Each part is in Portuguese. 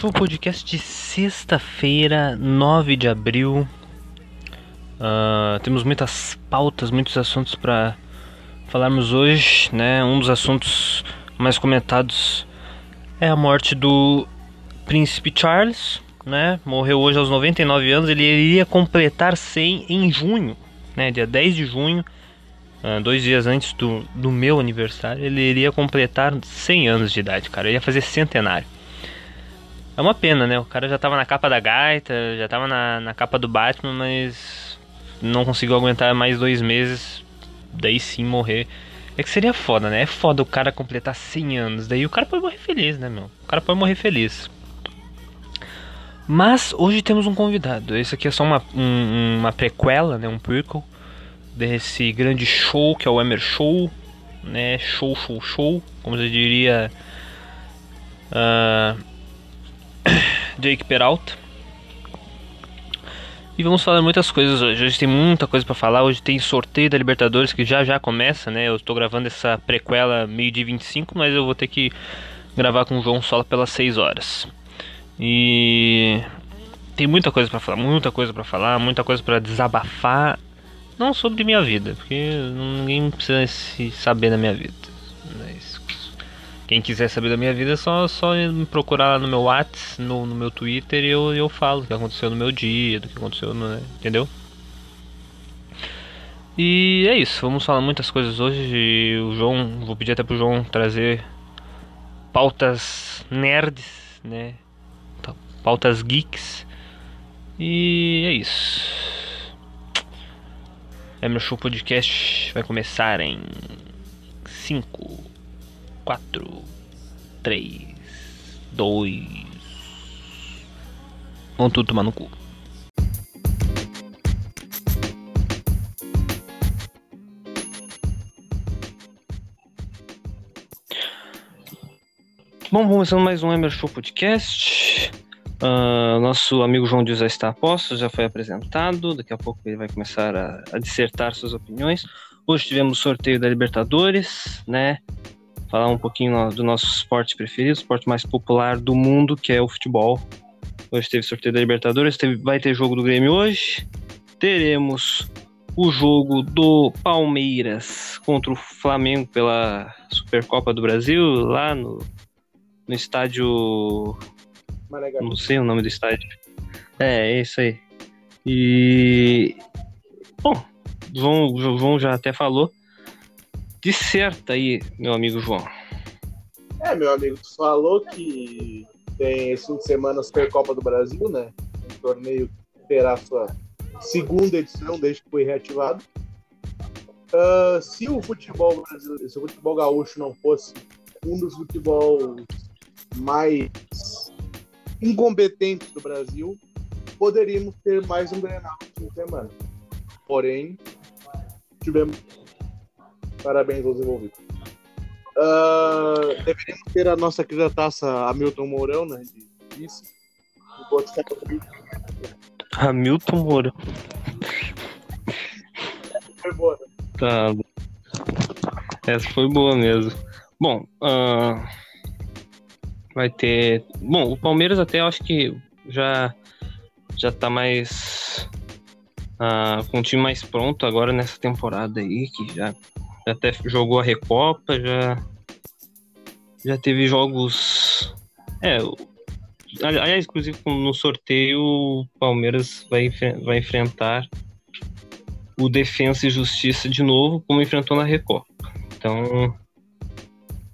Meu show podcast de sexta-feira, 9 de abril. Uh, temos muitas pautas, muitos assuntos para falarmos hoje, né? Um dos assuntos mais comentados é a morte do príncipe Charles, né? Morreu hoje aos 99 anos. Ele iria completar 100 em junho, né? Dia 10 de junho, uh, dois dias antes do, do meu aniversário. Ele iria completar 100 anos de idade, cara. Ele ia fazer centenário. É uma pena, né? O cara já tava na capa da gaita, já tava na, na capa do Batman, mas não conseguiu aguentar mais dois meses, daí sim morrer. É que seria foda, né? É foda o cara completar 100 anos, daí o cara pode morrer feliz, né, meu? O cara pode morrer feliz. Mas hoje temos um convidado. Esse aqui é só uma, um, uma prequela, né? Um prequel desse grande show que é o Emer Show, né? Show, show, show, como eu diria. Uh, Jake Peralta. E vamos falar muitas coisas hoje. Hoje tem muita coisa para falar. Hoje tem sorteio da Libertadores que já já começa, né? Eu estou gravando essa prequela meio de 25, mas eu vou ter que gravar com o João Sola pelas 6 horas. E tem muita coisa para falar, muita coisa para falar, muita coisa para desabafar, não sobre minha vida, porque ninguém precisa se saber da minha vida. Quem quiser saber da minha vida é só, só me procurar lá no meu WhatsApp, no, no meu Twitter e eu, eu falo o que aconteceu no meu dia, do que aconteceu no. Né, entendeu? E é isso, vamos falar muitas coisas hoje. O João, vou pedir até pro João trazer pautas nerds, né? Pautas geeks. E é isso. É meu show podcast vai começar em 5 4, 3, 2. Vão tudo tomar no cu. Bom, começando mais um Emer Show Podcast. Uh, nosso amigo João Dias já está a posto, já foi apresentado. Daqui a pouco ele vai começar a, a dissertar suas opiniões. Hoje tivemos sorteio da Libertadores, né? Falar um pouquinho do nosso esporte preferido, o esporte mais popular do mundo, que é o futebol. Hoje teve sorteio da Libertadores, teve, vai ter jogo do Grêmio hoje. Teremos o jogo do Palmeiras contra o Flamengo pela Supercopa do Brasil, lá no, no estádio. Não sei o nome do estádio. É, é isso aí. E. Bom, João, João já até falou. Disserta aí, meu amigo João. É, meu amigo, tu falou que tem esse fim de semana a Supercopa do Brasil, né? Um torneio que terá sua segunda edição desde que foi reativado. Uh, se o futebol brasileiro, se o futebol gaúcho não fosse um dos futebol mais incompetentes do Brasil, poderíamos ter mais um Grenal no fim de semana. Porém, tivemos Parabéns aos envolvidos. Uh, deveríamos ter a nossa querida taça Hamilton Mourão, né? De vice. Hamilton Mourão. Foi boa, né? Tá. Essa foi boa mesmo. Bom, uh, vai ter. Bom, o Palmeiras até eu acho que já já tá mais uh, com o time mais pronto agora nessa temporada aí, que já até jogou a Recopa, já já teve jogos. É, aliás, inclusive no sorteio o Palmeiras vai, vai enfrentar o Defensa e Justiça de novo, como enfrentou na Recopa. Então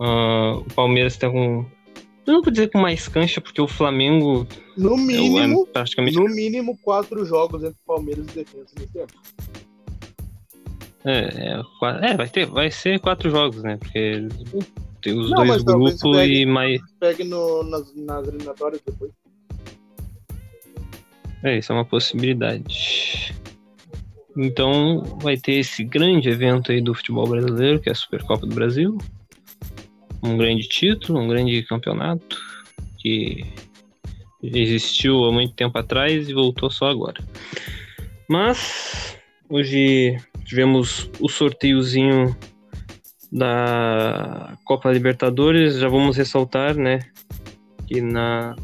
Uh, o Palmeiras está com. Eu não vou dizer com mais cancha, porque o Flamengo. No mínimo, é praticamente... no mínimo quatro jogos entre Palmeiras e Defesa nesse tempo. É, é, é, vai, ter, vai ser quatro jogos, né? Porque tem os não, dois grupos e mais. Pegue no, nas, nas eliminatórias depois. É, isso é uma possibilidade. Então vai ter esse grande evento aí do futebol brasileiro, que é a Supercopa do Brasil. Um grande título, um grande campeonato que existiu há muito tempo atrás e voltou só agora. Mas hoje tivemos o sorteiozinho da Copa Libertadores. Já vamos ressaltar, né, que na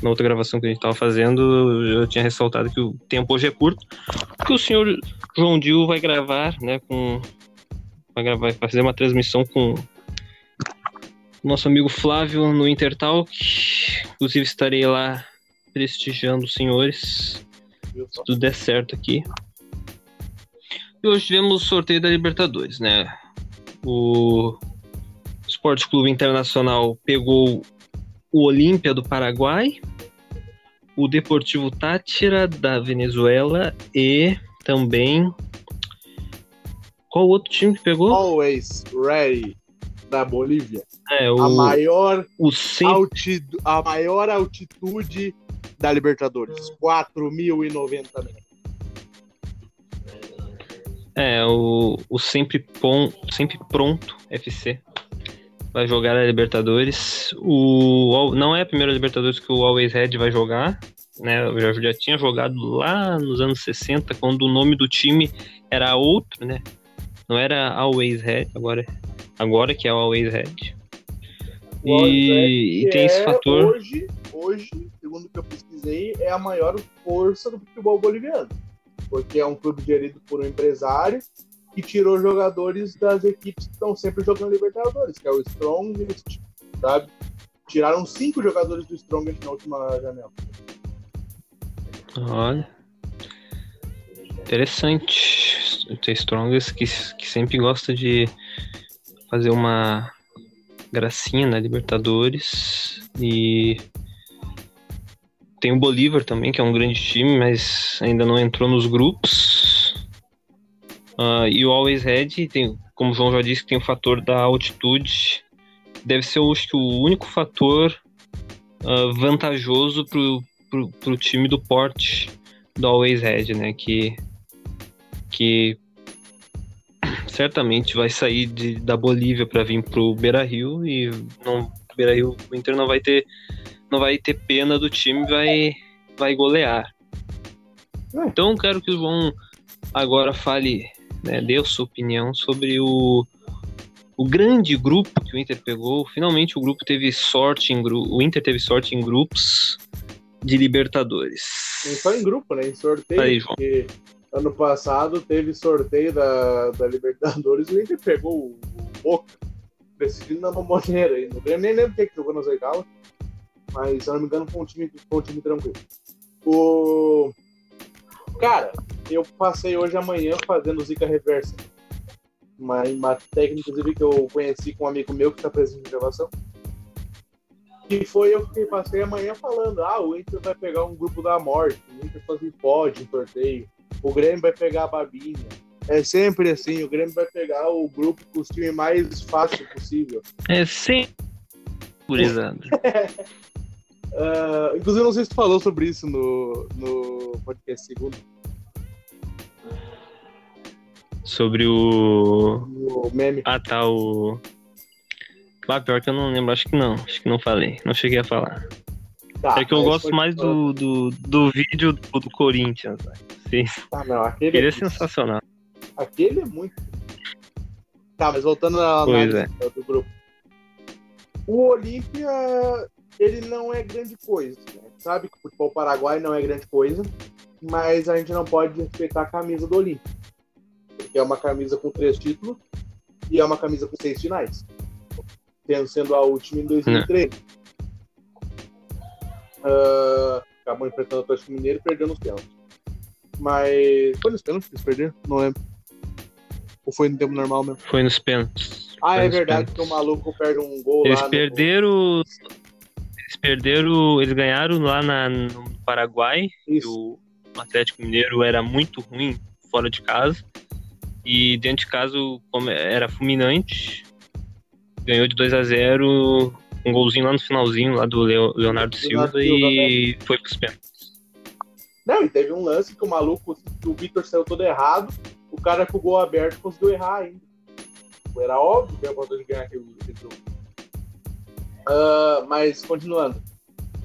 na outra gravação que a gente estava fazendo, eu tinha ressaltado que o tempo hoje é curto, que o senhor João Dil vai gravar, né, com vai gravar, vai fazer uma transmissão com nosso amigo Flávio no Intertalk. Inclusive estarei lá prestigiando os senhores. Se tudo der certo aqui. E hoje tivemos o sorteio da Libertadores, né? O Esporte Clube Internacional pegou o Olímpia do Paraguai, o Deportivo Tátira da Venezuela e também. Qual outro time que pegou? Always Ready da Bolívia. É, o, a maior o altitud a maior altitude da Libertadores, 4.090 metros. É, o, o sempre, pon, sempre pronto FC vai jogar a Libertadores. O, não é a primeira Libertadores que o Always Red vai jogar. Né? Eu já, tinha jogado lá nos anos 60, quando o nome do time era outro, né? Não era Always Red, agora, agora que é o Always Red. E, e tem esse é fator. Hoje, hoje, segundo o que eu pesquisei, é a maior força do futebol boliviano. Porque é um clube gerido por um empresário que tirou jogadores das equipes que estão sempre jogando Libertadores, que é o Strongest, sabe? Tiraram cinco jogadores do Strongest na última janela. Olha. Interessante. Tem Strongest que, que sempre gosta de fazer uma gracinha na Libertadores. E tem o Bolívar também, que é um grande time, mas ainda não entrou nos grupos. Uh, e o Always Red, tem, como o João já disse, tem o fator da altitude. Deve ser, acho que, o único fator uh, vantajoso pro, pro, pro time do porte do Always Red, né? Que, que certamente vai sair de, da Bolívia para vir pro Beira Rio e não, Beira Rio, o Inter não vai ter não vai ter pena do time, vai vai golear. Então quero que o João agora fale né, deu sua opinião sobre o, o grande grupo que o Inter pegou. Finalmente o grupo teve sorte em grupo. O Inter teve sorte em grupos de Libertadores. Não só em grupo, né? Em sorteio. Aí, João. Porque ano passado teve sorteio da, da Libertadores e o Inter pegou o, o Boca, decidindo na mamoneira aí. Não nem lembro quem que jogou nas oitavas, mas se eu não me engano foi um time, foi um time tranquilo. O Cara, eu passei hoje amanhã fazendo Zika Reversa. Uma, uma técnica, inclusive, que eu conheci com um amigo meu que está presente na gravação. E foi eu que passei amanhã falando: ah, o Inter vai pegar um grupo da morte, o Inter fazer pode sorteio, o Grêmio vai pegar a Babinha. É sempre assim, o Grêmio vai pegar o grupo com os times mais fácil possível. É sempre. Gurizada. Uh, inclusive, não sei se tu falou sobre isso no, no podcast segundo. Sobre o. O meme. Ah, tá, o. Ah, pior que eu não lembro, acho que não. Acho que não falei. Não cheguei a falar. Tá, é que eu gosto mais do, do, do vídeo do, do Corinthians. Sim. Ah, não, aquele, aquele é, é sensacional. Aquele é muito. Tá, mas voltando à análise é. do grupo. O Olímpia ele não é grande coisa. Né? Sabe que o futebol paraguai não é grande coisa, mas a gente não pode respeitar a camisa do Olímpia. Porque é uma camisa com três títulos e é uma camisa com seis finais. Sendo a última em 2003. Uh, acabou enfrentando o Atlético Mineiro e perdendo os pênaltis. Mas. Foi nos pênaltis que eles perderam? Não lembro. Ou foi no tempo normal mesmo? Foi nos pênaltis. Ah, é Foi nos verdade pênaltis. que o maluco perde um gol Eles lá. no- perderam. Eles perderam. Eles ganharam lá na, no Paraguai. e. O Atlético Mineiro era muito ruim fora de casa. E dentro de casa era fulminante. Ganhou de 2 a 0 um golzinho lá no finalzinho lá do Leo- Leonardo Silva Silva, e foi pros pênaltis. Não, e teve um lance que o maluco, o Vitor saiu todo errado, o cara com o gol aberto conseguiu errar ainda. Era óbvio que pra ganhar aquele jogo. Ah, mas, continuando.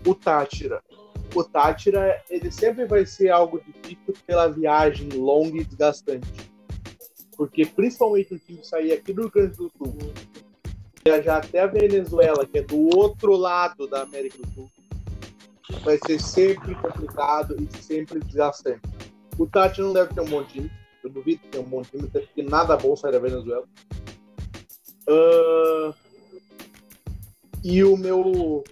O Tátira. O Tátira, ele sempre vai ser algo difícil pela viagem longa e desgastante. Porque, principalmente, o time sair aqui do Rio Grande do Sul, viajar até a Venezuela, que é do outro lado da América do Sul, vai ser sempre complicado e sempre desgastante. O Tati não deve ter um bom time. Eu duvido que tenha um bom time, até porque nada bom sai da Venezuela. Ah, e o meu.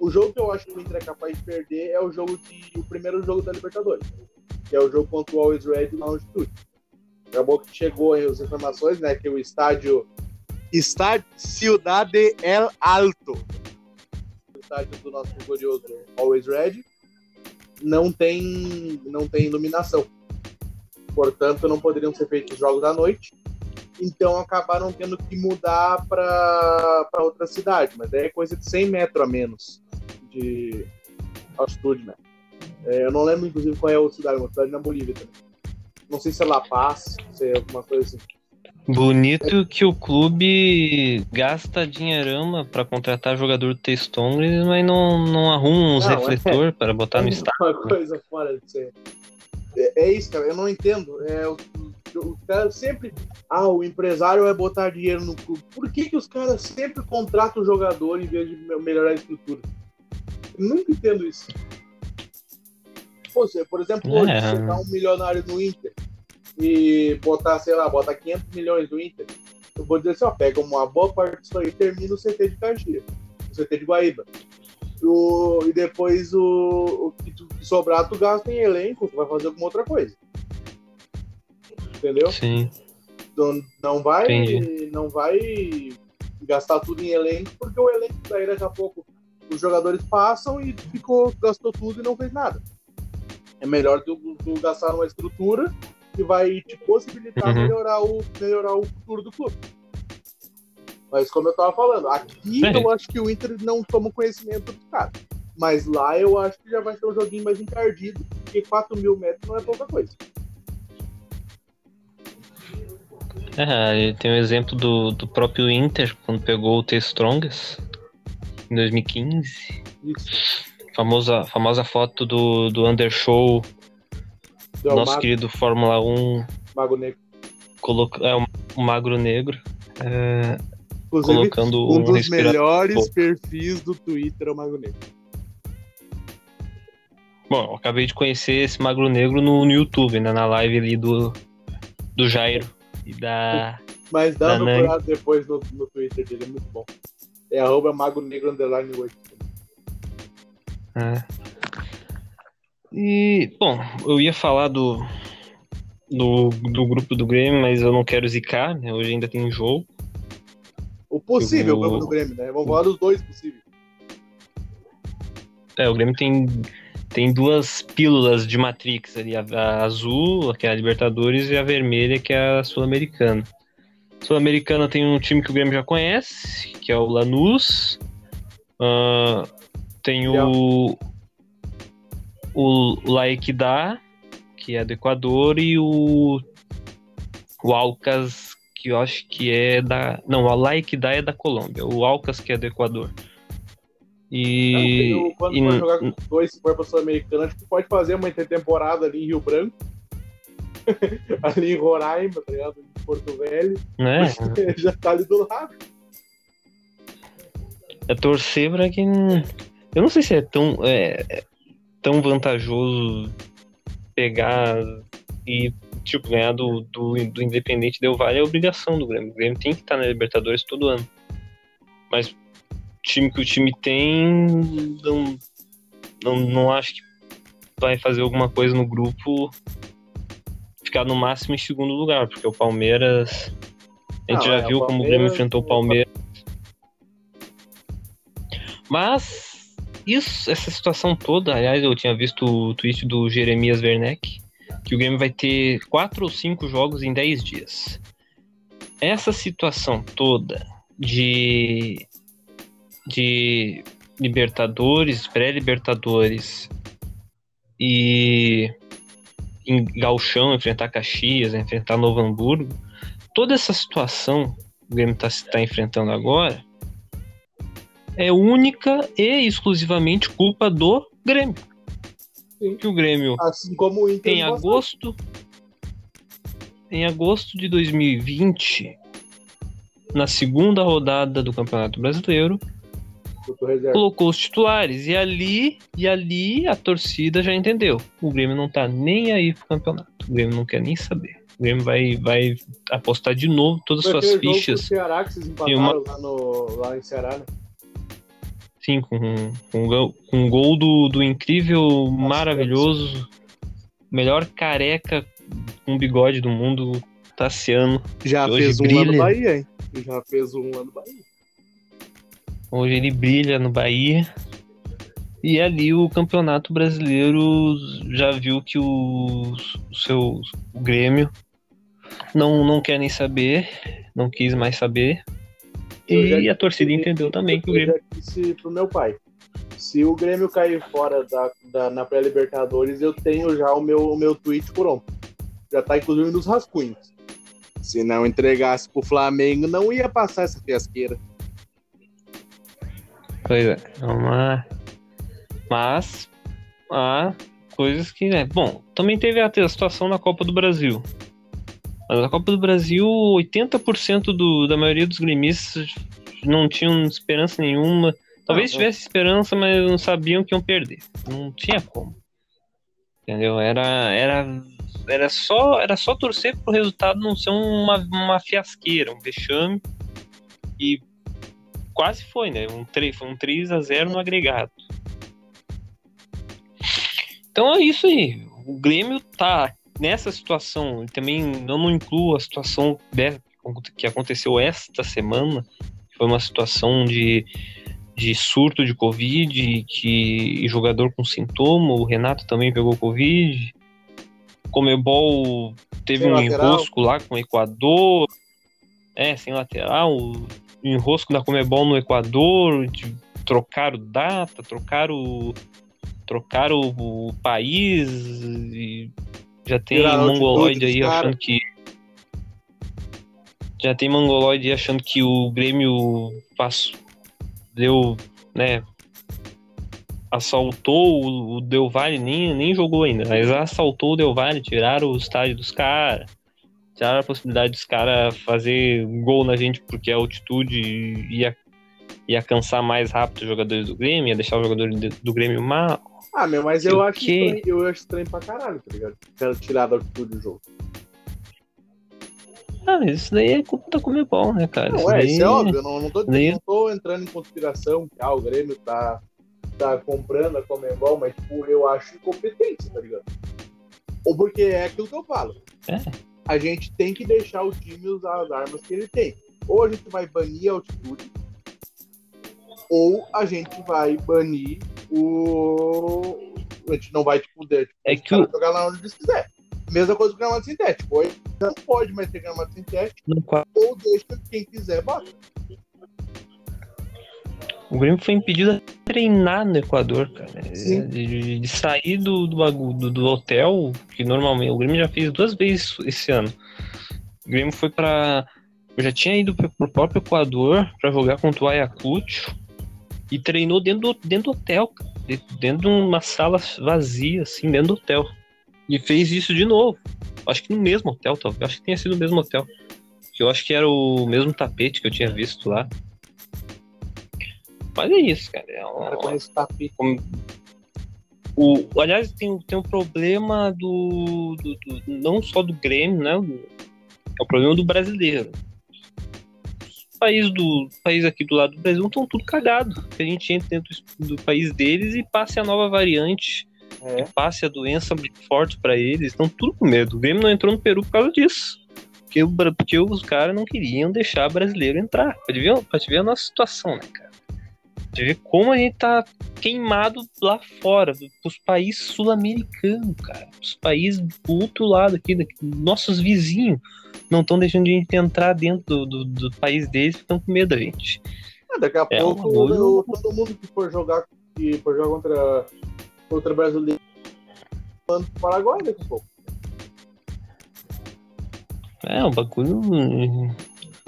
O jogo que eu acho que o Inter é capaz de perder é o jogo de. o primeiro jogo da Libertadores. Que é o jogo contra o Always Red na altitude. Acabou que chegou as informações, né? Que o estádio. Estádio Ciudade El Alto. O estádio do nosso glorioso Always Red. Não tem, não tem iluminação. Portanto, não poderiam ser feitos jogos à noite. Então acabaram tendo que mudar para outra cidade. Mas é coisa de 100 metros a menos de altitude, né? É, eu não lembro, inclusive, qual é a outra cidade. Uma cidade na Bolívia também. Não sei se é La Paz, se é alguma coisa assim. Bonito que o clube gasta dinheirama pra contratar jogador do T-Stongs, mas não, não arruma uns Não, é- para botar no É estádio. Uma coisa fora de ser. É, é isso, cara. Eu não entendo. É, o, cara sempre. Ah, o empresário vai botar dinheiro no clube. Por que, que os caras sempre contratam o jogador em vez de me- melhorar a estrutura? Eu nunca entendo isso. Você, por exemplo, hoje, É. você tá um milionário no Inter e botar, sei lá, botar 500 milhões no Inter. Eu vou dizer assim, ó, pega uma boa parte disso aí e termina o CT de Caxias, o CT de Guaíba. O- e depois o, o que tu- que sobrar, tu gasta em elenco, tu vai fazer alguma outra coisa. Entendeu? Sim. Não, não vai Entendi. não vai gastar tudo em elenco, porque o elenco daí daqui a pouco os jogadores passam e ficou, gastou tudo e não fez nada. É melhor tu, tu gastar numa estrutura que vai te possibilitar Uhum. melhorar, o, melhorar o futuro do clube. Mas como eu tava falando, aqui É. eu acho que o Inter não toma conhecimento do cara. Mas lá eu acho que já vai ser um joguinho mais encardido, porque 4 mil metros não é pouca coisa. É, tem o exemplo do, do próprio Inter, quando pegou o T-Strongs em 2015. Isso. Famosa, famosa foto do, do Undershow, É o nosso Mago, querido Fórmula 1, Mago Negro. coloca, é um, um magro negro, é, colocando um um, dos melhores pouco. perfis do Twitter é o Mago Negro. Bom, eu acabei de conhecer esse magro negro no, no YouTube, né, na live ali do, do Jairo e da... Mas dá uma Da Nani. procurada depois no, no Twitter dele, é muito bom. É arroba Mago Negro Underline 8. É. E, bom, eu ia falar do, do, do grupo do Grêmio, mas eu não quero zicar, né? Hoje ainda tem um jogo. O possível vou- grupo do Grêmio, né? Vamos falar dos dois possíveis. É, o Grêmio tem, tem duas pílulas de Matrix ali, a, a azul, que é a Libertadores, e a vermelha, que é a Sul-Americana. Sul-Americana tem um time que o Grêmio já conhece, que é o Lanús. Ah, tem o, o Laequidá, que é do Equador, e o, o Alcas, que eu acho que é da... Não, o Laequidá é da Colômbia, o Alcas que é do Equador. E, Não, quando e for jogar com dois, se for pra Sul-Americana, acho que pode fazer uma intertemporada ali em Rio Branco. ali em Roraima, tá ligado? Em Porto Velho. né? Já tá ali do lado. É torcer pra que. Eu não sei se é tão, é, é tão vantajoso pegar e, tipo, ganhar do, do, do Independente Del Vale é obrigação do Grêmio. O Grêmio tem que estar na Libertadores todo ano. Mas time que o time tem, não, não, não acho que vai fazer alguma coisa no grupo ficar no máximo em segundo lugar, porque o Palmeiras A gente Não, já é, viu o como o Grêmio enfrentou o Palmeiras. Mas isso, essa situação toda, aliás, eu tinha visto o tweet do Jeremias Werneck, que o Grêmio vai ter quatro ou cinco jogos em 10 dias. Essa situação toda de de Libertadores, pré-Libertadores e em Galchão enfrentar Caxias, enfrentar Novo Hamburgo, toda essa situação que o Grêmio está enfrentando agora é única e exclusivamente culpa do Grêmio. Sim. Que o Grêmio Assim como o Inter em agosto em agosto de 2020 na segunda rodada do Campeonato Brasileiro. Colocou os titulares e ali e ali a torcida já entendeu o Grêmio não tá nem aí pro campeonato o Grêmio não quer nem saber o Grêmio vai, vai apostar de novo todas as suas jogo fichas com o Ceará que vocês empataram uma- lá, no, lá em Ceará, né? sim com, com, gol- com um gol do, do incrível maravilhoso melhor careca com bigode do mundo Tassiano Já fez um lá no. Bahia, hein? Já fez um lá no Bahia. Hoje ele brilha no Bahia. E ali o Campeonato Brasileiro já viu que o, seu o Grêmio não, não quer nem saber, não quis mais saber. Eu E a torcida disse- entendeu também que o Eu Grêmio. já disse pro meu pai. Se o Grêmio cair fora da, da- na pré-Libertadores, eu tenho já o meu, o meu tweet pronto. Já tá inclusive nos rascunhos. Se não entregasse pro Flamengo, não ia passar essa fiasqueira. Pois é, é uma... Mas há coisas que. Né, bom, também teve a, situação na Copa do Brasil. Mas na Copa do Brasil, 80% do, da maioria dos gremistas não tinham esperança nenhuma. Talvez Ah, tivesse esperança, mas não sabiam que iam perder. Não tinha como. Entendeu? Era, era, era, só, era só torcer pro resultado não ser uma, uma fiasqueira, um vexame. E quase foi, né? Um 3, foi um 3 a 0 no agregado. Então é isso aí. O Grêmio tá nessa situação. e Também eu não incluo a situação que aconteceu esta semana. que Foi uma situação de, de surto de Covid, que e jogador com sintoma. O Renato também pegou Covid. Comebol teve Sem um lateral. enrosco lá com o Equador. É, sem lateral. O enrosco da Comebol no Equador. De, trocaram data, trocaram trocaram o, o país e já tem Tiraram mongoloide aí dos achando que já tem mongoloide aí achando que o Grêmio passou, deu, né, assaltou o, o Del Valle, nem, nem jogou ainda, mas assaltou o Del Valle, tiraram o estádio dos caras, tiraram a possibilidade dos caras fazer gol na gente porque a altitude ia, ia cansar mais rápido os jogadores do Grêmio, ia deixar os jogadores do- Grêmio mal. Ah, meu, mas eu acho, quê? estranho, eu acho estranho pra caralho, tá ligado? Quero tirar da altitude do jogo. Ah, mas isso daí é culpa da Comebol, né, cara? Não, isso é, daí... isso é óbvio. Eu não, não, tô, daí- não tô entrando em conspiração que ah, o Grêmio tá, tá comprando a Comembol, mas tipo, eu acho incompetência, tá ligado? Ou porque é aquilo que eu falo. É. A gente tem que deixar o time usar as armas que ele tem. Ou a gente vai banir a altitude, ou a gente vai banir o. A gente não vai, tipo, de, tipo, É que o- jogar lá onde eles quiser. Mesma coisa com gramado sintético. Ou não pode mais ter gramado sintético, qua- ou deixa quem quiser bota. O Grêmio foi impedido de treinar no Equador, cara. Sim. De, de- sair do, do, do, hotel, que normalmente o Grêmio já fez duas vezes esse ano. O Grêmio foi pra. Eu já tinha ido pro, pro próprio Equador pra jogar contra o Ayacucho e treinou dentro do, dentro do hotel, cara. Dentro de uma sala vazia, assim, dentro do hotel. E fez isso de novo. Acho que no mesmo hotel, talvez. Acho que tenha sido o mesmo hotel. Que eu acho que era o mesmo tapete que eu tinha visto lá. Mas é isso, cara. É uma- Cara, esse tapete. como- o, aliás, tem, tem um problema do, do- do- Não só do Grêmio, né? É o problema do brasileiro. Os países do país aqui do lado do Brasil estão tudo cagado. A gente entra dentro do país deles e passe a nova variante, É. passe a doença forte pra eles. Estão tudo com medo. O Grêmio não entrou no Peru por causa disso. Porque, porque os caras não queriam deixar brasileiro entrar. Pra te, ver, pra te ver a nossa situação, né, cara? Te ver como a gente tá queimado lá fora, pros países sul-americanos, cara. Os países do outro lado aqui, daqui, nossos vizinhos, não estão deixando a gente entrar dentro do, do, do país deles, estão com medo da gente. É, daqui a É, pouco, um eu- todo mundo que for jogar, que for jogar contra, contra brasileiro, manda pro Paraguai daqui a pouco. É, o bagulho.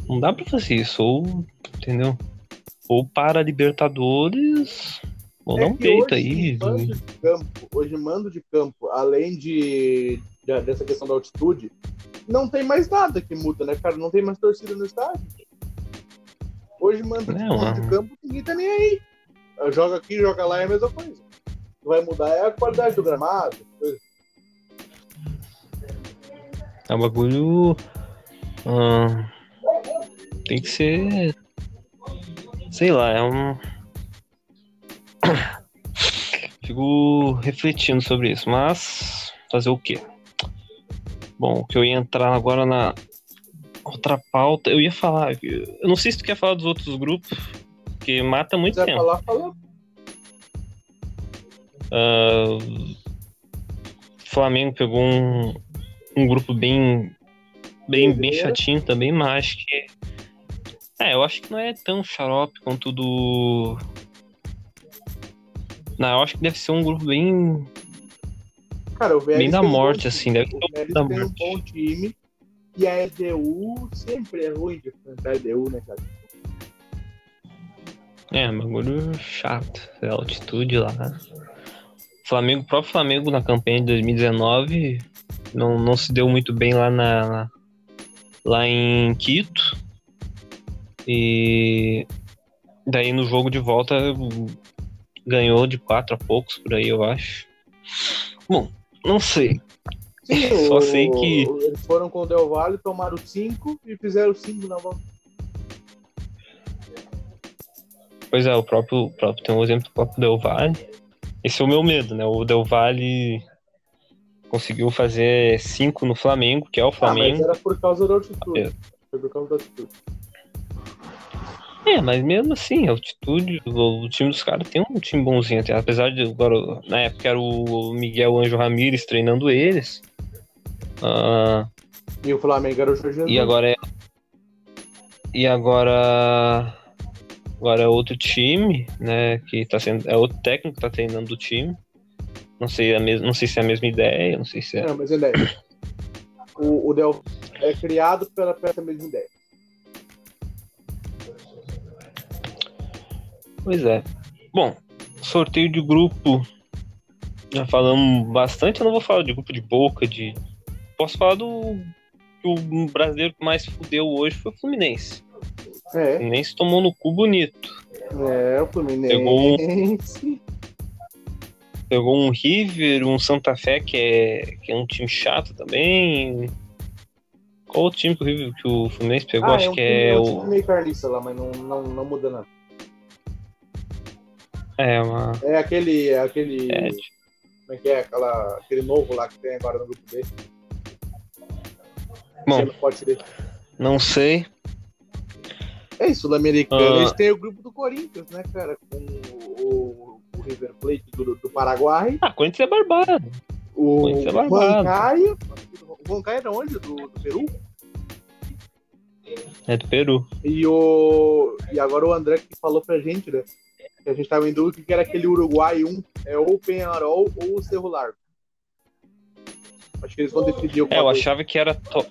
Não dá pra fazer isso. Ou, entendeu? Ou para Libertadores, ou É peito hoje, aí. Mando de campo, hoje mando de campo, além de, de- dessa questão da altitude, não tem mais nada que muda, né, cara? Não tem mais torcida no estádio. Hoje mando de, Não, mando de campo, ninguém tá nem aí. Joga aqui, joga lá, é a mesma coisa. O que vai mudar é a qualidade do gramado. coisa. É um bagulho. ah, tem que ser. Sei lá, é um. Fico refletindo sobre isso, mas fazer o quê? Bom, que eu ia entrar agora na outra pauta, eu ia falar. Eu não sei se tu quer falar dos outros grupos, que mata muito tempo. falar, fala. Ah, Flamengo pegou um, um grupo bem bem, bem chatinho também, mas acho que é, eu acho que não é tão xarope quanto o do não, eu acho que deve ser um grupo bem Cara, o Vélez bem da um morte time. assim, deve O ser Vélez da tem um morte. bom time. E a EDU sempre é ruim de enfrentar a EDU, né, cara? É, um bagulho chato, é a altitude lá. Flamengo, o próprio Flamengo na campanha de 2019 não, não se deu muito bem lá na- lá em Quito. E daí no jogo de volta ganhou de quatro a poucos por aí, eu acho. Bom, não sei. Sim, Só o- sei que- Eles foram com o Del Valle, tomaram 5 e fizeram 5 na mão. Pois é, o próprio, o próprio tem um exemplo do próprio Del Valle. Esse é o meu medo, né? O Del Valle conseguiu fazer cinco no Flamengo, que é o Ah, mas Flamengo. era por causa da altitude. É. Foi por causa da altitude. É, mas mesmo assim, a altitude, o, o time dos caras tem um time bonzinho até. Apesar de agora, na época era o Miguel Anjo Ramírez treinando eles. Ah, E o Flamengo era o Jorge e agora é. E agora. Agora é outro time, né? Que tá sendo. É outro técnico que tá treinando o time. Não sei, a mes, não sei se é a mesma ideia, não sei se é. Não, mas ele é. O, o Del é criado pela, pela mesma ideia. Pois é. Bom, sorteio de grupo. Já falamos bastante, eu não vou falar de grupo de boca, de. Posso falar do. que O brasileiro que mais fudeu hoje foi o Fluminense. O É, Fluminense tomou no cu bonito. é, o Fluminense. Pegou Pegou um River, um Santa Fé, que é, que é um time chato também. Qual o time que o, River, que o Fluminense pegou? Ah, Acho um que time- é um o. time meio carniça lá, mas não, não, não muda nada. É uma. É aquele. é aquele É, Como é que é? Aquela, aquele novo lá que tem agora no grupo B. Bom. Pode ser. não sei. É isso, Sul-Americano. Ah. Eles têm o grupo do Corinthians, né, cara? Com o, o River Plate do, do Paraguai. Ah, Corinthians é barbado. O Corinthians é barbado. Huancaia. O Huancaia era onde? Do, do Peru? É do Peru. E, o, e agora o André que falou pra gente, né? A gente tava em dúvida que era aquele Uruguai 1, é ou o Penharol ou o Cerro Largo. Acho que eles vão decidir o É, eu achava que era. To...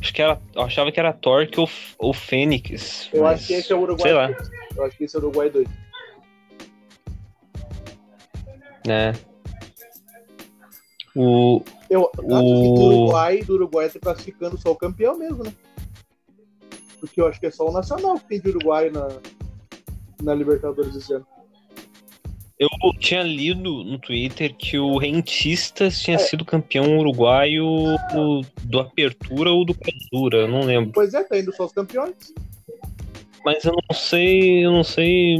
Acho que era. Eu achava que era Torque ou, ou Fênix. Eu mas- acho que esse é o Uruguai Sei lá, 2. Eu acho que esse é o Uruguai 2. né? O. Eu acho que do O- Uruguai, do Uruguai tá classificando só o campeão mesmo, né? Porque eu acho que é só o Nacional que tem de Uruguai na, na Libertadores esse ano. Eu tinha lido no Twitter que o Rentistas tinha É. sido campeão uruguaio do, do Apertura ou do Clausura, não lembro. Pois é, tá indo só os campeões. Mas eu não sei. Eu não sei.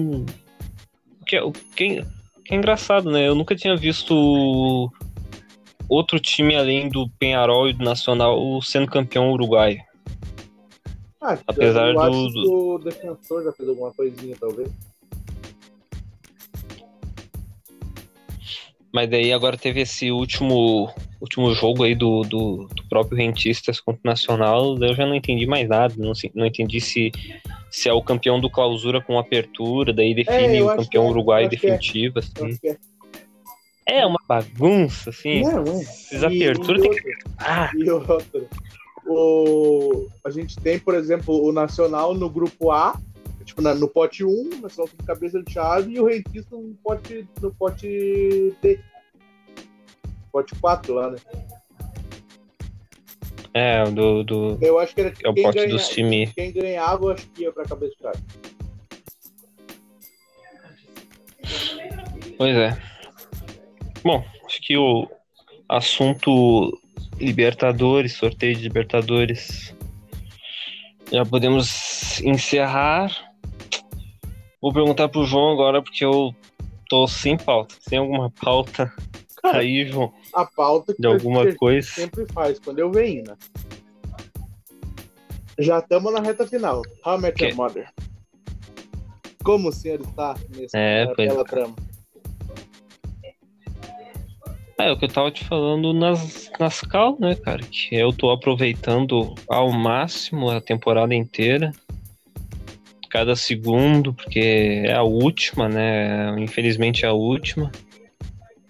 O que, é- o que, que é engraçado, né? Eu nunca tinha visto outro time além do Penharol e do Nacional sendo campeão uruguaio. Ah, Apesar eu acho do- o defensor já fez alguma coisinha, talvez. Mas daí agora teve esse último, último jogo aí do, do, do próprio Rentistas contra o Nacional, eu já não entendi mais nada, não, não entendi se, se é o campeão do clausura com apertura, daí define eu o campeão é, que é. definitivo, Eu assim. é. É uma bagunça, assim. Não, é. Esses apertura tem que. outra, Ah, e outra. O, a gente tem, por exemplo, o Nacional no grupo A, tipo, na- no pote 1, o Nacional com cabeça de chave, e o Rentista no pote, no pote D. Pote 4 lá, né? é, do, do, Eu acho que era é o quem, pote ganha- dos times. quem ganhava, eu acho que ia pra cabeça de chave. Pois é. Bom, acho que o assunto Libertadores, sorteio de Libertadores, já podemos encerrar. Vou perguntar pro João agora, porque eu tô sem pauta. Tem alguma pauta aí, João, A pauta que de alguma gente coisa? sempre faz quando eu venho, né? Já estamos na reta final. How I Met Que- Your Mother. Como o senhor está nesse, É, é. trama? É, o que eu tava te falando nas, nas cal, né, cara? Que eu tô aproveitando ao máximo a temporada inteira. Cada segundo, porque é a última, né? Infelizmente é a última.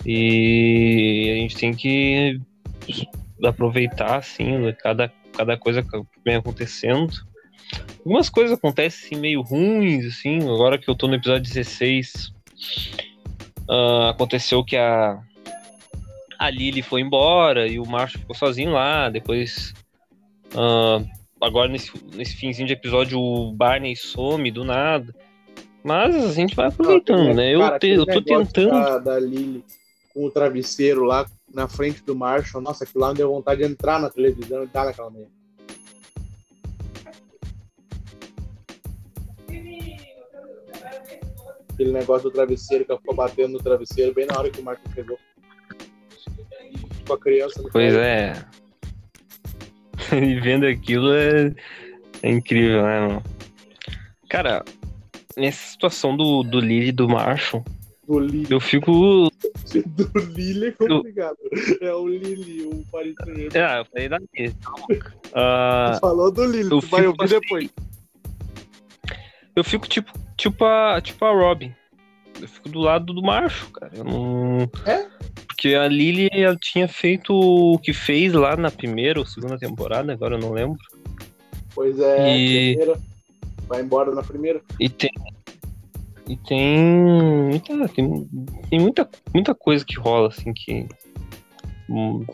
E a gente tem que aproveitar, assim, né, cada, cada coisa que vem acontecendo. Algumas coisas acontecem assim, meio ruins, assim. Agora que eu tô no episódio 16, ah, aconteceu que a, a Lily foi embora e o Marshall ficou sozinho lá. Depois, ah, agora nesse, nesse finzinho de episódio, o Barney some do nada. Mas a gente vai aproveitando, né? Eu, Cara, te- eu tô tentando. Da, da Lily com o travesseiro lá na frente do Marshall. Nossa, aquilo lá me deu vontade de entrar na televisão e dar naquela manhã. Aquele negócio do travesseiro que ficou batendo no travesseiro bem na hora que o Marshall chegou. Com a criança Pois é. e vendo aquilo é, é incrível, né, mano? Cara, nessa situação do, do Lily e do Marshall, Do Lily. eu fico. Do Lily é complicado. É o Lily, o Paris Saint-Germain. Ah, eu falei da Lily, tá louco. Ah, Falou do Lily, eu tu vai ouvir assim, depois. eu fico tipo, tipo a, tipo a Robin. Eu fico do lado do macho, cara. Eu não... É? Porque a Lily ela tinha feito o que fez lá na primeira ou segunda temporada, agora eu não lembro. Pois é, E- primeira. Vai embora na primeira. E tem. E tem. Muita, tem, tem muita, muita coisa que rola, assim, que. hum,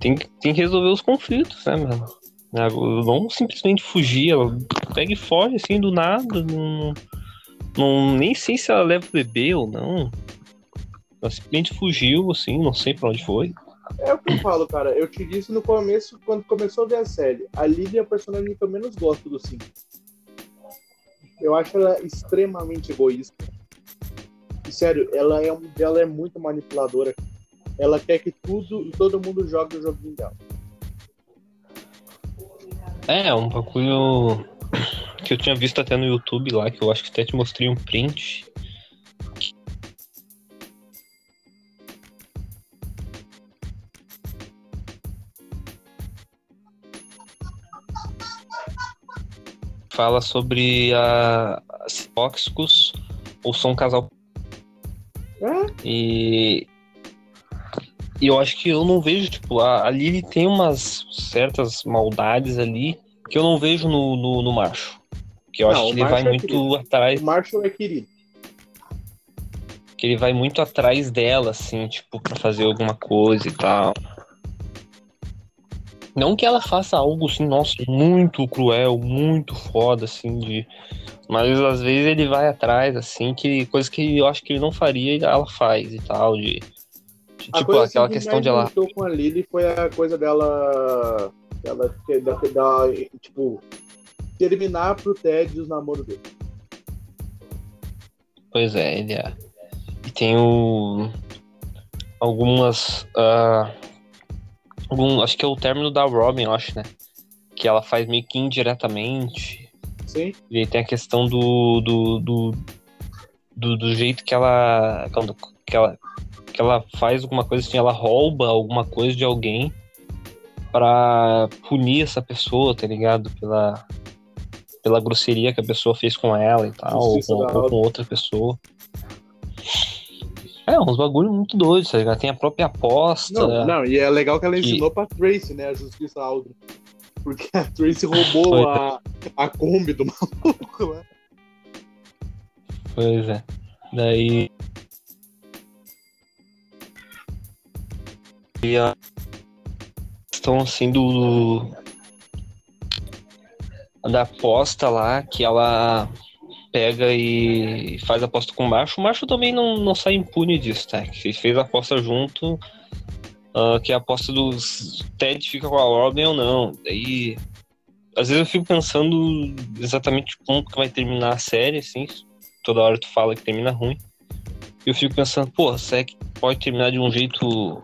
tem, que- tem que resolver os conflitos, né, mano? Não simplesmente fugir, ela pega e foge assim do nada. Não, não, nem sei se ela leva o bebê ou não. Ela simplesmente fugiu, assim, não sei pra onde foi. É o que eu falo, cara. Eu te disse no começo, quando começou a ver a série. A Lily é a personagem que eu menos gosto do cinco. Eu acho ela extremamente egoísta. E, sério, ela é, ela é muito manipuladora. Ela quer que tudo e todo mundo jogue o joguinho dela. É, um bagulho que eu tinha visto até no YouTube lá, que eu acho que até te mostrei um print. Fala sobre a, tóxicos ou são um casal e, e eu acho que eu não vejo, tipo, a, a Lily tem umas certas maldades ali que eu não vejo no, no, no macho. Que eu Não, acho que ele vai é muito querido. atrás, O Marshall é querido. que ele vai muito atrás dela, assim, tipo, pra fazer alguma coisa e tal. Não que ela faça algo assim, nossa, muito cruel, muito foda, assim, de. Mas às vezes ele vai atrás, assim, que coisa que eu acho que ele não faria, ela faz e tal, de. de, A tipo, coisa, aquela que questão de ela. com a Lily foi a coisa dela. que- da, da, tipo, terminar pro Ted os namoros dele. Pois é, ele é. E tem o. algumas. Uh, algum, acho que é o término da Robin, eu acho, né? Que ela faz meio que indiretamente. Sim. E aí tem a questão do. do, do, do, do jeito que ela. Que ela. Que ela faz alguma coisa assim, ela rouba alguma coisa de alguém para punir essa pessoa, tá ligado? Pela, pela grosseria que a pessoa fez com ela e tal, ou com, ou com, outra pessoa. É, uns bagulho muito doidos, tá ligado? Tem a própria aposta. Não, não e é legal que ela ensinou que... pra Tracy, né, a Justiça Aldrin. Porque a Tracy roubou a, a Kombi do maluco, né? Pois é. Daí. E a questão assim do. Da aposta lá, que ela pega e faz aposta com o macho. O macho também não, não sai impune disso, tá? Que fez a aposta junto, uh, que a aposta dos Ted fica com a Robin ou não. Daí, às vezes eu fico pensando exatamente como que vai terminar a série, assim. Toda hora tu fala que termina ruim. Eu fico pensando, pô, será que pode terminar de um jeito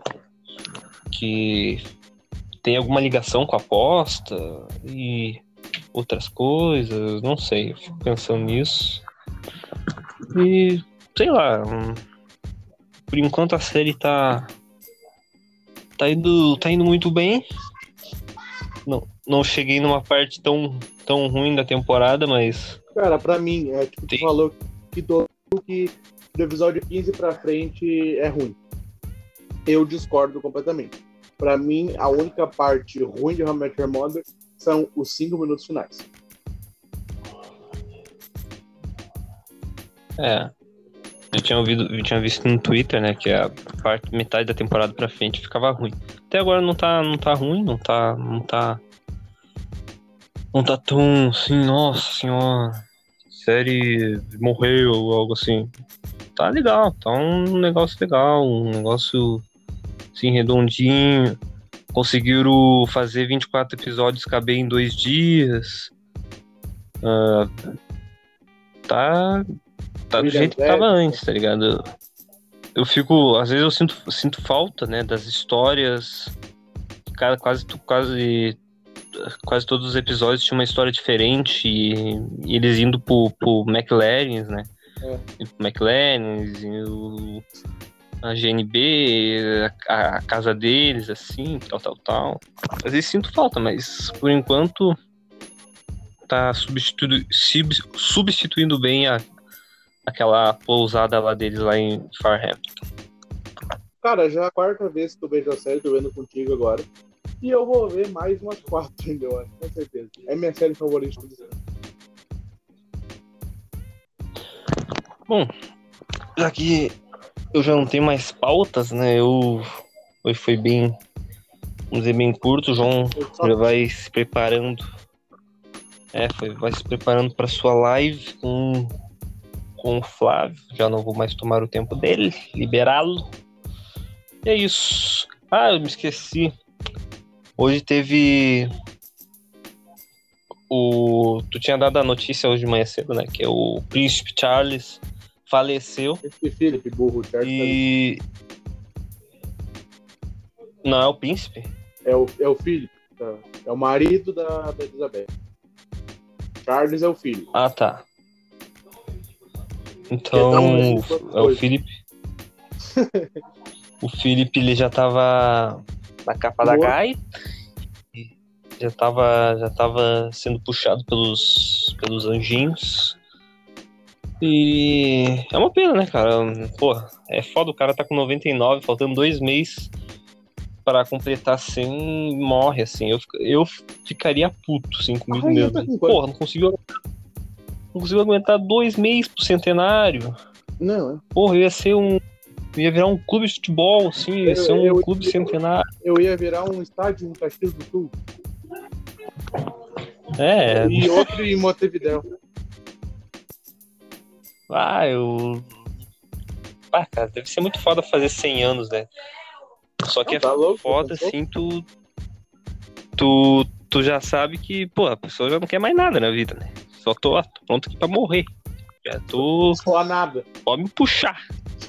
que tem alguma ligação com a aposta? E outras coisas, não sei, eu fico pensando nisso. E sei lá, por enquanto a série tá tá indo, tá indo muito bem. Não, não cheguei numa parte tão, tão ruim da temporada, mas cara, para mim, é tipo, tu falou que todo que do episódio 15 para frente é ruim. Eu discordo completamente. Para mim, a única parte ruim de How I Met Your Mother são os cinco minutos finais. É. Eu tinha ouvido, eu tinha visto no Twitter, né, que a parte metade da temporada pra frente ficava ruim. Até agora não tá, não tá ruim, não tá, não tá não tá tão assim, nossa senhora, série morreu ou algo assim. Tá legal, tá um negócio legal, um negócio assim redondinho. Conseguiram fazer 24 episódios caber em dois dias. Uh, tá. Tá do jeito que tava antes, tá ligado? Eu fico. Às vezes eu sinto, sinto falta, né, das histórias. Cara, quase, quase quase todos os episódios tinham uma história diferente e, e eles indo pro, pro McLaren, né? É. McLaren, o, a GNB, a, a, casa deles, assim, tal, tal, tal. Às vezes sinto falta, mas por enquanto tá substitu substituindo bem a, aquela pousada lá deles lá em Farhampton. Cara, já é a quarta vez que eu vejo a série, tô vendo contigo agora. E eu vou ver mais umas quatro ainda, eu acho, com certeza. É minha série favorita. Bom, já que eu já não tenho mais pautas, né? Eu foi, foi bem, vamos dizer, bem curto. O João já vai se preparando. É, foi, vai se preparando para sua live com, com o Flávio. Já não vou mais tomar o tempo dele, liberá-lo. E é isso. Ah, eu me esqueci. Hoje teve o. Tu tinha dado a notícia hoje de manhã cedo, né? Que é o Príncipe Charles faleceu. Príncipe Felipe, burro, Charles. E. Não, é o príncipe? É o, é o filho. Tá? É o marido da, da Elizabeth. Charles é o filho. Ah, tá. Então, é o Felipe. o Felipe ele já tava na capa Boa. da Gai. Já tava, já tava sendo puxado pelos, pelos anjinhos. E é uma pena, né, cara? Pô, é foda, o cara tá com 99, faltando dois meses para completar 100 morre, assim. Eu, eu ficaria puto, assim, comigo Ai, mesmo. Tá Porra, não conseguiu. Não conseguiu aguentar dois meses pro centenário. Não, é. Porra, eu ia ser um ia virar um clube de futebol, assim, ia ser um eu, clube eu, centenário. Eu ia virar um estádio em Caxias do Sul. É. E outro em Montevideo. Ah, eu. Ah, cara, deve ser muito foda fazer 100 anos, né? Só que Não, é tá louco, foda, tá assim, tu. Tu, tu já sabe que, pô, a pessoa já não quer mais nada na vida, né? Só tô, tô pronto aqui pra morrer. Já tô. Só nada. Pode me puxar.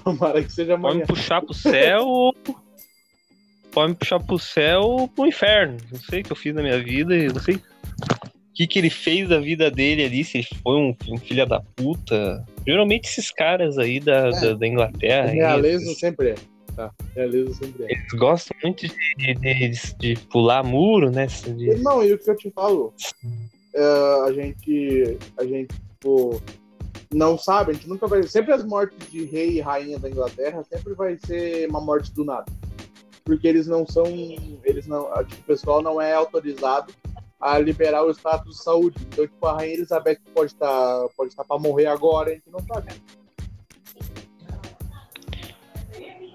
Tomara que seja Pode amanhã. me puxar pro céu ou. Pode me puxar pro céu ou pro inferno. Não sei o que eu fiz na minha vida, eu não sei o que, que ele fez da vida dele ali, se ele foi um, um filho da puta. Geralmente esses caras aí da, É. da, da Inglaterra. Realeza eles, sempre é. Tá. Realeza sempre é. eles gostam muito de, de, de- de pular muro, né? De, Não, e o que eu te falo, é, a gente, a gente, tipo, não sabe, a gente nunca vai. Sempre as mortes de rei e rainha da Inglaterra sempre vai ser uma morte do nada. Porque eles não são. Eles não. Tipo, o pessoal não é autorizado a liberar o status de saúde. Então, tipo, a rainha Elizabeth pode estar pode estar para morrer agora, a gente não sabe.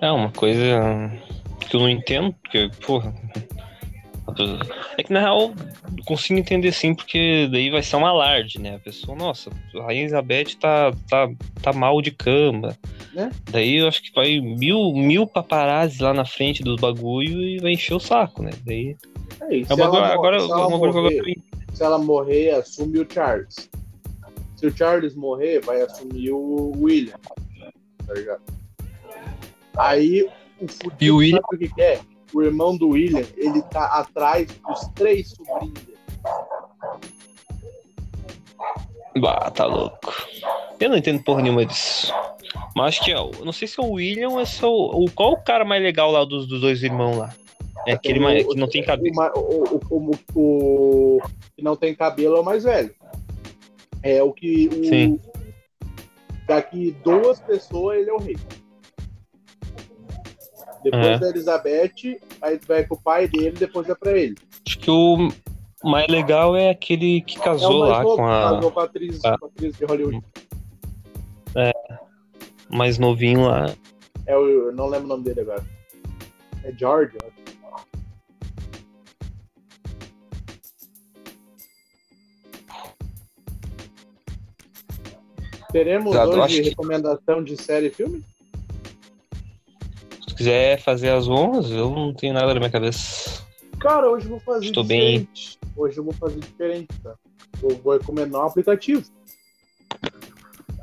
É uma coisa que eu não entendo, porque, porra. É que na real consigo entender sim, porque daí vai ser um alarde, né? A pessoa, nossa, a Rainha Elizabeth tá, tá, tá mal de cama. Né? Daí eu acho que vai mil, mil paparazzi lá na frente dos bagulho e vai encher o saco, né? Daí. É isso. É uma, agora, agora, se ela morrer- gosto se ela morrer, assume o Charles. Se o Charles morrer, vai assumir o William. Tá ligado? Aí o fudido E o William- sabe o que, que é? O irmão do William, ele tá atrás dos três sobrinhos dele. Bah, tá louco. Eu não entendo porra nenhuma disso. Mas acho que é. Não sei se é o William ou se é o. Qual o cara mais legal lá dos, dos dois irmãos lá? É aquele O- mais, que não tem O, cabeça. ma- o, o, o, o- que não tem cabelo é o mais velho. É o que. O, Sim. Daqui duas pessoas, ele é o rei. Depois É. da Elizabeth, aí vai pro pai dele, depois é pra ele. Acho que o mais legal é aquele que é casou mais lá novo, com a casou com a atriz, Ah. com a atriz de Hollywood. mais novinho lá. É o, eu não lembro o nome dele agora. É George, eu acho. Teremos Exato, hoje acho que- recomendação de série e filme? Se quiser fazer as honras, eu não tenho nada na minha cabeça. Cara, hoje eu vou fazer Estou bem. diferente. Hoje eu vou fazer diferente, tá? Eu vou recomendar um aplicativo.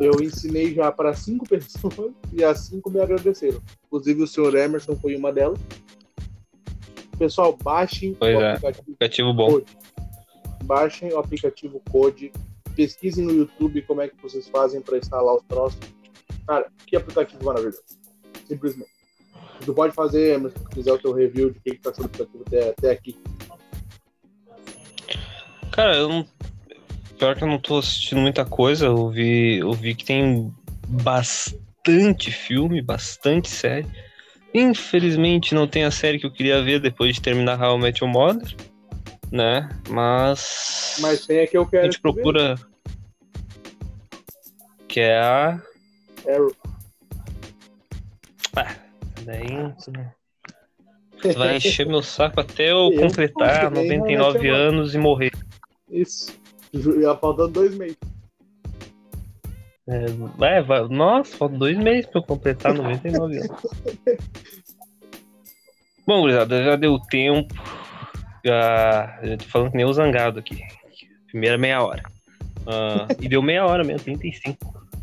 Eu ensinei já para cinco pessoas e as cinco me agradeceram. Inclusive o senhor Emerson foi uma delas. Pessoal, baixem Pois o é. aplicativo Aplicativo bom. Code. Baixem o aplicativo Code. Pesquisem no YouTube como é que vocês fazem para instalar os troços. Cara, que aplicativo maravilhoso. Simplesmente. Tu pode fazer, Emerson, se quiser o teu review de o que tá achando do aplicativo até, até aqui. Cara, eu não. Pior que eu não tô assistindo muita coisa. Eu vi, eu vi que tem bastante filme, bastante série. Infelizmente não tem a série que eu queria ver depois de terminar How I Met Your Mother, né? Mas. Mas tem a que eu a quero. gente procura. Que é a. ver. Arrow. Daí. Tu vai encher meu saco até eu Eu completar posso, nem 99 realmente é anos e morrer. Isso. Ia faltando dois meses. É, é, vai- nossa, faltam dois meses pra eu completar 99 anos. Bom, gurizada, já deu tempo. Já, já tô falando que nem o zangado aqui. Primeira meia hora. Ah, e deu meia hora mesmo, 35.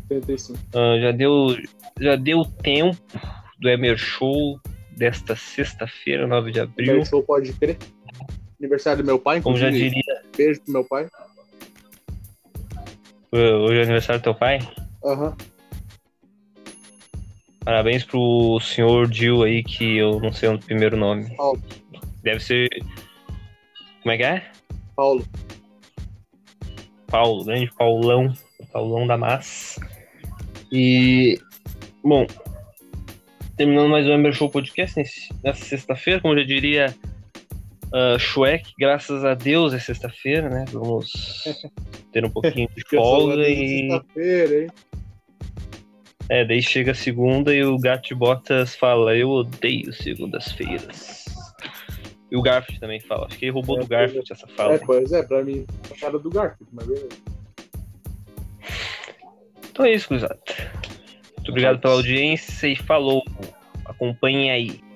35. Ah, já deu já deu tempo do Emer Show desta sexta-feira, 9 de abril. Meu show pode crer. Aniversário do meu pai, Como já diria, Beijo pro meu pai. hoje é aniversário do teu pai. Aham. Parabéns pro senhor Gil aí, que eu não sei o primeiro nome. Paulo. Deve ser. Como é que é? Paulo. Paulo, grande Paulão. Paulão da Massa. E. Bom. Terminando mais um Ember Show Podcast nessa sexta-feira, como eu já diria. Uh, Shrek, graças a Deus é sexta-feira, né? Vamos ter um pouquinho de folga e. Sexta-feira, hein? É, daí chega a segunda e o Gato de Botas fala: Eu odeio segundas-feiras. E o Garfield também fala. Acho que ele roubou É, do Garfield essa fala. É, pois é, pra mim, a cara do Garfield, mas beleza. Então é isso, gurizada. Obrigado pela audiência e falou. Acompanhem aí.